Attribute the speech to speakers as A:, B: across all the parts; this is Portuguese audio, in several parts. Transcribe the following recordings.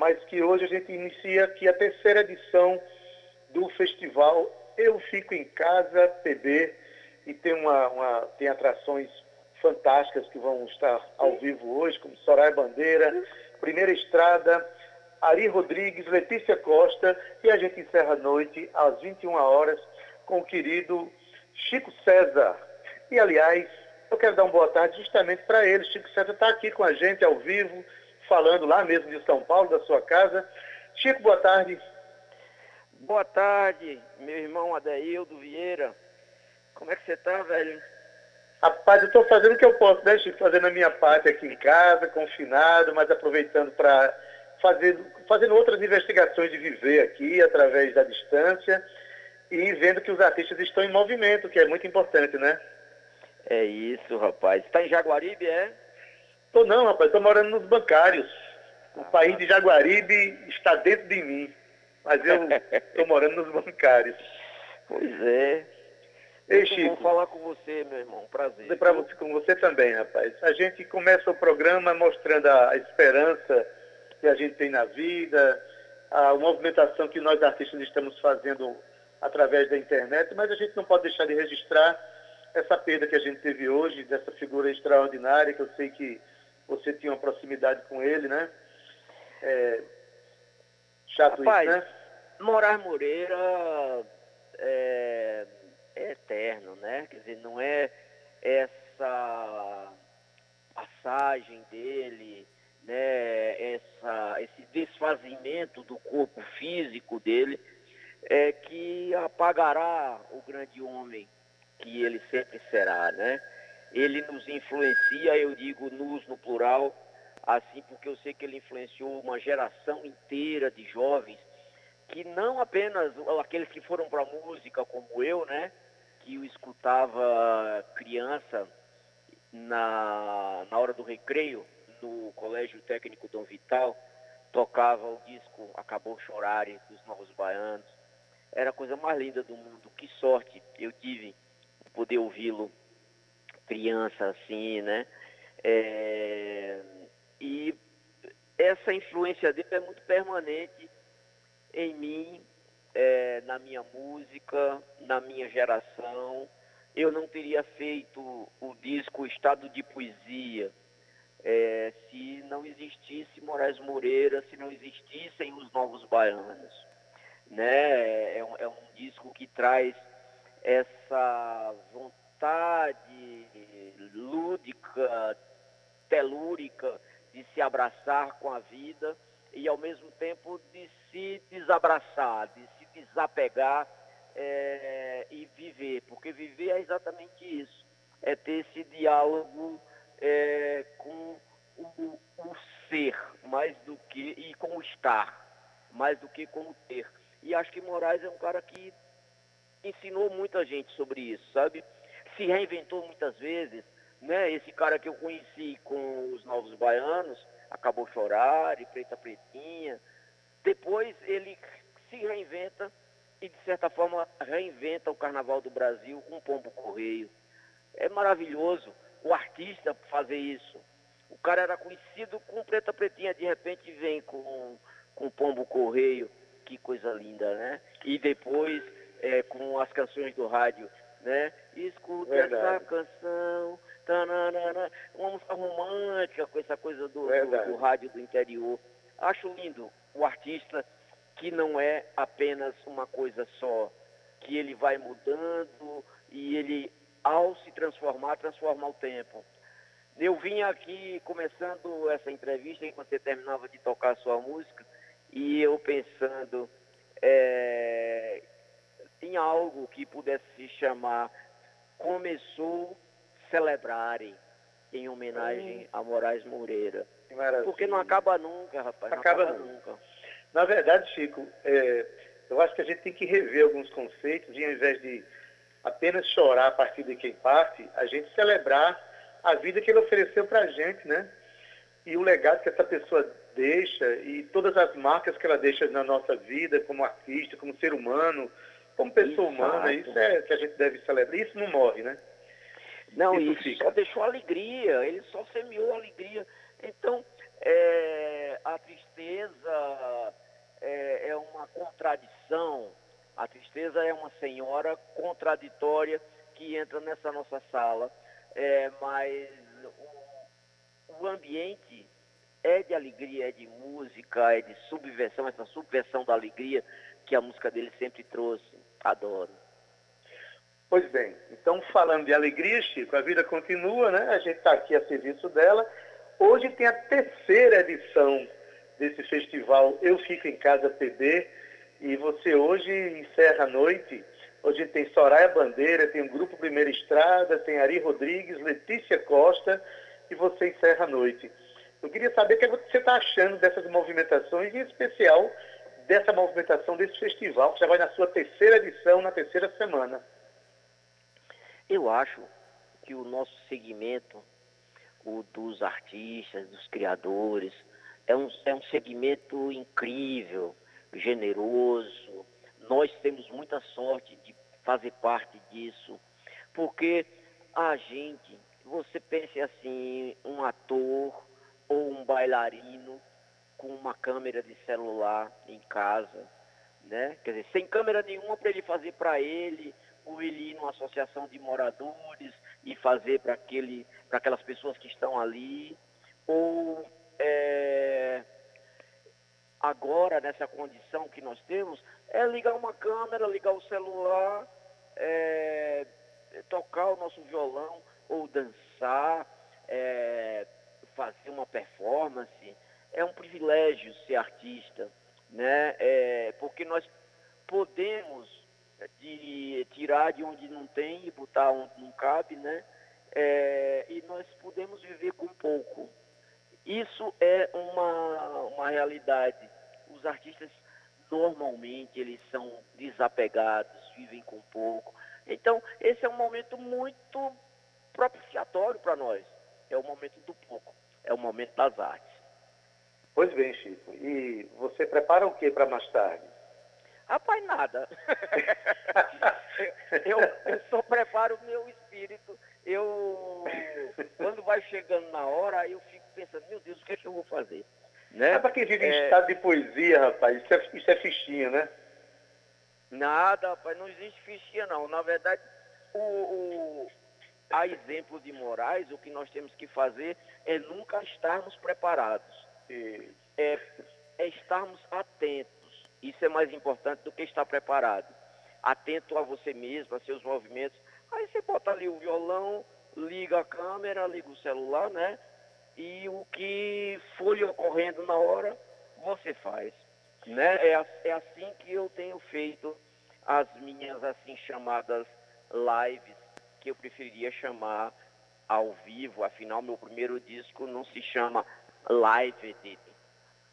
A: mas que hoje a gente inicia aqui a terceira edição do festival Eu Fico em Casa PB e tem, uma, uma, tem atrações fantásticas que vão estar ao vivo hoje, como Soraya Bandeira, Primeira Estrada, Ari Rodrigues, Letícia Costa e a gente encerra a noite às 21 horas com o querido Chico César. E aliás, eu quero dar uma boa tarde justamente para ele. Chico César está aqui com a gente ao vivo, falando lá mesmo de São Paulo, da sua casa. Chico, boa tarde.
B: Boa tarde, meu irmão Adaildo Vieira. Como é que você está, velho?
A: Rapaz, eu estou fazendo o que eu posso, né, Chico? Fazendo a minha parte aqui em casa, confinado, mas aproveitando para fazer, fazendo outras investigações de viver aqui através da distância e vendo que os artistas estão em movimento, que é muito importante, né?
B: É isso, rapaz. Está em Jaguaribe, é?
A: Tô não, rapaz. Estou morando nos bancários. O país de Jaguaribe está dentro de mim. Mas eu estou morando nos bancários.
B: Pois é. Ei, Chico. Vou falar com você, meu irmão. Prazer.
A: Para você, com você também, rapaz. A gente começa o programa mostrando a esperança que a gente tem na vida, a movimentação que nós artistas estamos fazendo através da internet, mas a gente não pode deixar de registrar essa perda que a gente teve hoje, dessa figura extraordinária, que eu sei que você tinha uma proximidade com ele, né? É... Chato
B: Rapaz,
A: isso, né?
B: Moraes Moreira é é eterno, né? Quer dizer, não é essa passagem dele, né? Essa, esse desfazimento do corpo físico dele é que apagará o grande homem que ele sempre será, né? Ele nos influencia, eu digo nos no plural, assim porque eu sei que ele influenciou uma geração inteira de jovens que não apenas aqueles que foram para a música como eu, né? que eu escutava criança na, na hora do recreio, no Colégio Técnico Dom Vital, tocava o disco Acabou Chorar dos Novos Baianos. Era a coisa mais linda do mundo. Que sorte eu tive de poder ouvi-lo criança assim, né? É... E essa influência dele é muito permanente em mim é, na minha música, na minha geração. Eu não teria feito o disco Estado de Poesia é, se não existisse Moraes Moreira, se não existissem os Novos Baianos. Né? É, um, é um disco que traz essa vontade lúdica, telúrica de se abraçar com a vida e ao mesmo tempo de se desabraçar, de desapegar é, e viver, porque viver é exatamente isso, é ter esse diálogo é, com o, o, ser, mais do que, e com o estar, mais do que com o ter. E acho que Moraes é um cara que ensinou muita gente sobre isso, sabe? Se reinventou muitas vezes, né? Esse cara que eu conheci com os Novos Baianos, acabou chorar, e Preta Pretinha. Depois ele se reinventa e, de certa forma, reinventa o Carnaval do Brasil com o Pombo Correio. É maravilhoso o artista fazer isso. O cara era conhecido com Preta Pretinha, de repente vem com, com Pombo Correio. Que coisa linda, né? E depois é, com as canções do rádio, né? Escuta Verdade. essa canção, tananana, uma música romântica com essa coisa do, do, do rádio do interior. Acho lindo o artista que não é apenas uma coisa só, que ele vai mudando e ele, ao se transformar, transforma o tempo. Eu vim aqui começando essa entrevista enquanto você terminava de tocar a sua música e eu pensando é, em algo que pudesse se chamar Começou Celebrarem, em homenagem a Moraes Moreira. Porque não acaba nunca, rapaz.
A: Acaba, acaba nunca. Na verdade, Chico, é, eu acho que a gente tem que rever alguns conceitos e ao invés de apenas chorar a partir de quem parte, a gente celebrar a vida que ele ofereceu para a gente, né? E o legado que essa pessoa deixa e todas as marcas que ela deixa na nossa vida, como artista, como ser humano, como pessoa Exato. humana, isso é que a gente deve celebrar. Isso não morre, né?
B: Não, isso, isso só deixou alegria, ele só semeou alegria. Então, é, a tristeza é, é uma contradição. A tristeza é uma senhora contraditória que entra nessa nossa sala, é, mas o, o ambiente é de alegria, é de música, é de subversão, essa subversão da alegria que a música dele sempre trouxe. Adoro.
A: Pois bem, então falando de alegria, Chico, a vida continua, né? A gente está aqui a serviço dela. Hoje tem a terceira edição desse festival Eu Fico em Casa PB e você hoje encerra a noite. Hoje tem Soraya Bandeira, tem o Grupo Primeira Estrada, tem Ari Rodrigues, Letícia Costa e você encerra a noite. Eu queria saber o que você está achando dessas movimentações, em especial dessa movimentação desse festival, que já vai na sua terceira edição, na terceira semana.
B: Eu acho que o nosso segmento, o dos artistas, dos criadores, é um, é um segmento incrível, generoso. Nós temos muita sorte de fazer parte disso, porque a gente, você pense assim, um ator, ou um bailarino com uma câmera de celular em casa, né? Quer dizer, sem câmera nenhuma para ele fazer para ele, ou ele ir numa associação de moradores e fazer para aquele, para aquelas pessoas que estão ali, ou é, agora nessa condição que nós temos é ligar uma câmera, ligar o celular, é, tocar o nosso violão ou dançar. É, fazer uma performance, é um privilégio ser artista, né? É, porque nós podemos é, de, tirar de onde não tem e botar onde não cabe, né? É, e nós podemos viver com pouco. Isso é uma, uma realidade. Os artistas normalmente eles são desapegados, vivem com pouco. Então, esse é um momento muito propiciatório para nós. É o momento do pouco é o momento das artes.
A: Pois bem, Chico. E você prepara o que para mais tarde?
B: Rapaz, nada. eu, eu só preparo o meu espírito. Eu, quando vai chegando na hora, eu fico pensando, meu Deus, o que é que eu vou fazer?
A: Né? É para quem vive em é... estado de poesia, rapaz, isso é, isso é fichinha, né?
B: Nada, rapaz, não existe fichinha, não. Na verdade, o, o, a exemplo de Moraes, o que nós temos que fazer é nunca estarmos preparados. É, é estarmos atentos. Isso é mais importante do que estar preparado. Atento a você mesmo, a seus movimentos. Aí você bota ali o violão, liga a câmera, liga o celular, né? E o que for ocorrendo na hora, você faz. Né? É, é assim que eu tenho feito as minhas assim chamadas lives que eu preferiria chamar ao vivo, afinal meu primeiro disco não se chama Live Edit.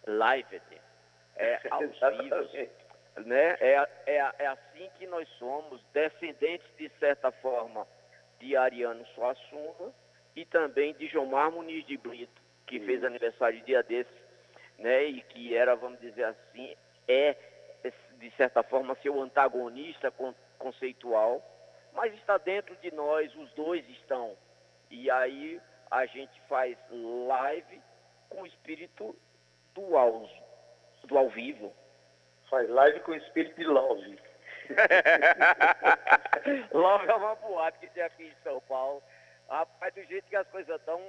B: Live Edit. É aos vivos. Né? É, é, é assim que nós somos, descendentes de certa forma de Ariano Suassuna e também de Jomar Muniz de Brito, que fez aniversário dia desses, né? E que era, vamos dizer assim, é de certa forma seu antagonista conceitual mas está dentro de nós, os dois estão. E aí a gente faz live com o espírito do ao, do ao vivo.
A: Faz live com o espírito de love.
B: love é uma boate que tem aqui em São Paulo. Rapaz, do jeito que as coisas estão,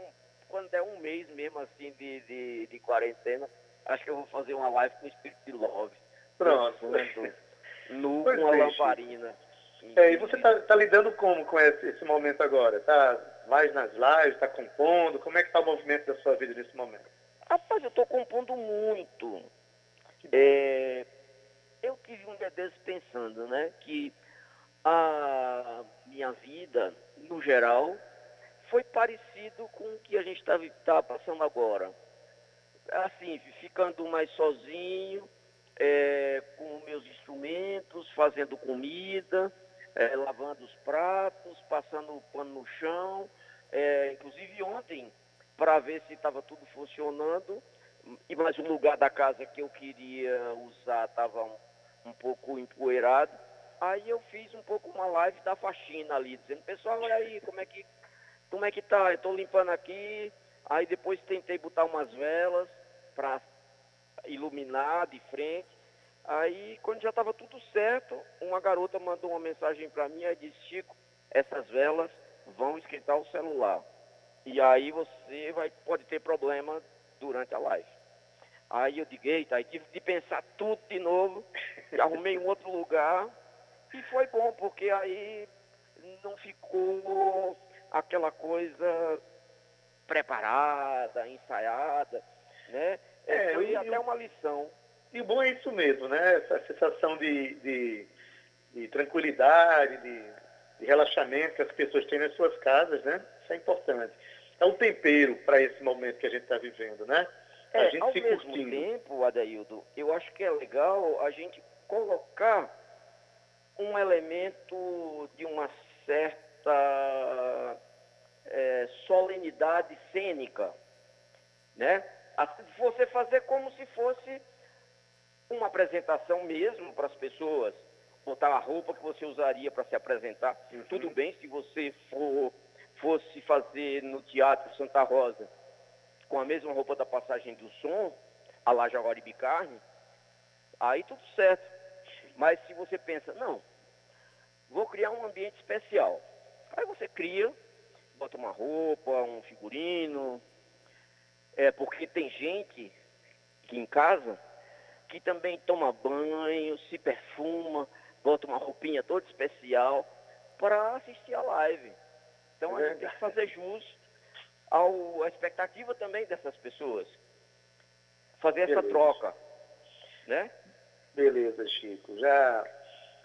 B: quando é um mês mesmo assim de, de, de quarentena, acho que eu vou fazer uma live com o espírito de love.
A: Pronto.
B: Nu com uma lamparina.
A: É, e você está tá lidando como com esse, esse, momento agora? Tá mais nas lives, está compondo? Como é que está o movimento da sua vida nesse momento?
B: Rapaz, eu estou compondo muito. É, eu tive um dia desses pensando, né, que a minha vida, no geral, foi parecido com o que a gente está tá passando agora. Assim, ficando mais sozinho, é, com meus instrumentos, fazendo comida, é, lavando os pratos, passando o pano no chão. É, inclusive ontem, para ver se estava tudo funcionando, e mais o lugar da casa que eu queria usar estava um, um pouco empoeirado. Aí eu fiz um pouco uma live da faxina ali, dizendo, pessoal, olha aí, como é que, como é que tá? Eu estou limpando aqui, Aí depois tentei botar umas velas para iluminar de frente. Aí, quando já estava tudo certo, uma garota mandou uma mensagem para mim e disse: Chico, essas velas vão esquentar o celular. E aí você vai, pode ter problema durante a live. Aí eu digo, eita, aí tive de pensar tudo de novo, arrumei um outro lugar e foi bom, porque aí não ficou aquela coisa preparada, ensaiada, né? É, foi até uma lição.
A: E o bom é isso mesmo, né? Essa sensação de, de, de tranquilidade, de, de, relaxamento que as pessoas têm nas suas casas, né? Isso é importante. É um tempero para esse momento que a gente está vivendo, né?
B: A é, gente ao se mesmo curtindo. tempo, Adaildo, eu acho que é legal a gente colocar um elemento de uma certa é, solenidade cênica, né? Você fazer como se fosse uma apresentação mesmo para as pessoas, botar a roupa que você usaria para se apresentar. Uhum. Tudo bem se você for, fosse fazer no Teatro Santa Rosa com a mesma roupa da passagem do som, a lá Jaguaribe Carne, aí tudo certo. Mas se você pensa, não, vou criar um ambiente especial. Aí você cria, bota uma roupa, um figurino, é porque tem gente que em casa que também toma banho, se perfuma, bota uma roupinha toda especial para assistir a live. Então a gente tem que fazer jus ao, à expectativa também dessas pessoas. Fazer Beleza. essa troca. Né?
A: Beleza, Chico. Já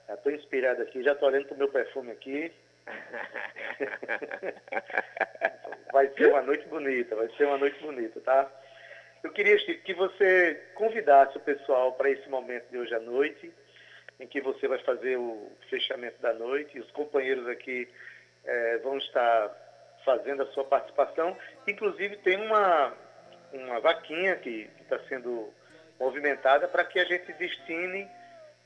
A: estou inspirado aqui, já estou olhando para o meu perfume aqui. vai ser uma noite bonita, vai ser uma noite bonita, tá? Eu queria, Chico, que você convidasse o pessoal para esse momento de hoje à noite, em que você vai fazer o fechamento da noite, e os companheiros aqui é, vão estar fazendo a sua participação. Inclusive tem uma, uma vaquinha que está sendo movimentada para que a gente destine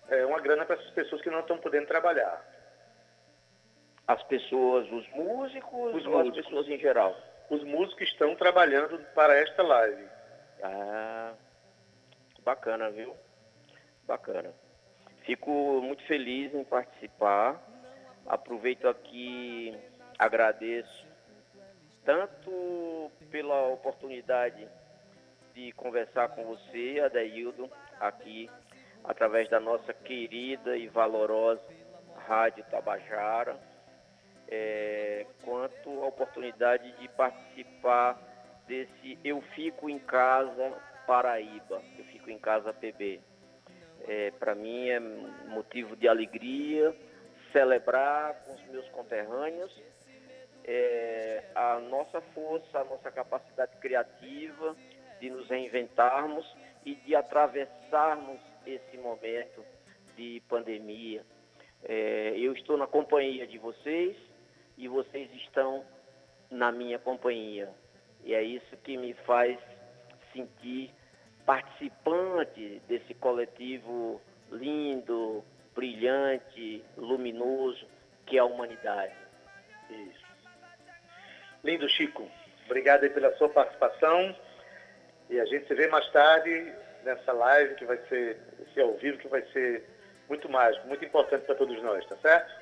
A: é, uma grana para essas pessoas que não estão podendo trabalhar.
B: As pessoas, os músicos os ou músicos. as pessoas em geral?
A: Os músicos estão trabalhando para esta live.
B: Ah, bacana, viu? Bacana. Fico muito feliz em participar. Aproveito aqui, agradeço tanto pela oportunidade de conversar com você, Adaildo, aqui através da nossa querida e valorosa Rádio Tabajara, é, quanto a oportunidade de participar desse Eu Fico em Casa Paraíba, Eu Fico em Casa PB. É, Para mim é motivo de alegria celebrar com os meus conterrâneos é, a nossa força, a nossa capacidade criativa de nos reinventarmos e de atravessarmos esse momento de pandemia. É, eu estou na companhia de vocês e vocês estão na minha companhia. E é isso que me faz sentir participante desse coletivo lindo, brilhante, luminoso que é a humanidade.
A: Isso. Lindo, Chico. Obrigado pela sua participação. E a gente se vê mais tarde nessa live que vai ser, esse ao vivo que vai ser muito mágico, muito importante para todos nós, tá certo?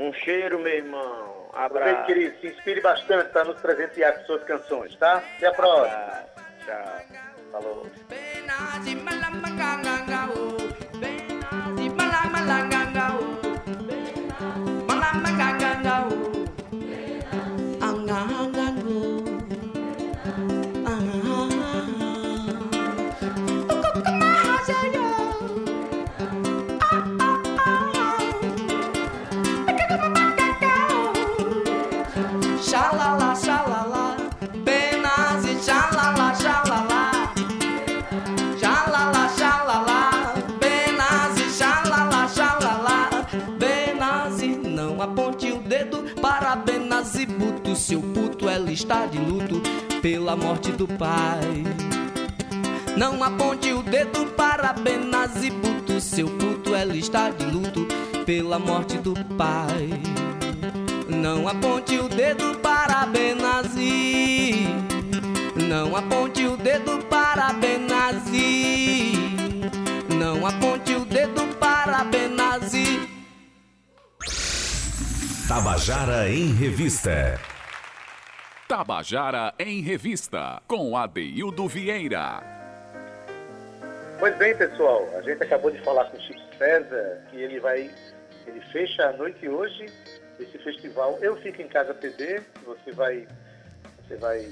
B: Um cheiro, meu irmão. Abraço.
A: Aproveite, querido. Se inspire bastante para nos presentear com suas canções, tá? Até a próxima.
B: Abraço. Tchau. Falou.
C: Nazibuto, seu puto, ela está de luto pela morte do pai. Não aponte o dedo para Benazibuto, seu puto, ela está de luto pela morte do pai. Não aponte o dedo para Benazi, Não aponte o dedo para Benazi. Não aponte o dedo para Benazi.
D: Tabajara em Revista.
E: Tabajara em Revista, com Adeildo Vieira.
A: Pois bem, pessoal, a gente acabou de falar com o Chico César que ele vai, ele fecha a noite hoje esse festival Eu Fico em Casa PD, você vai, você vai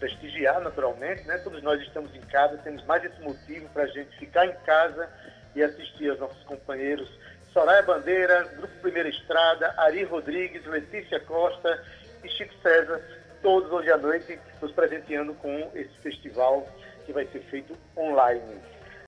A: prestigiar naturalmente, né? Todos nós estamos em casa, temos mais esse motivo para a gente ficar em casa e assistir aos nossos companheiros Soraya Bandeira, Grupo Primeira Estrada, Ari Rodrigues, Letícia Costa e Chico César, todos hoje à noite nos presenteando com esse festival que vai ser feito online.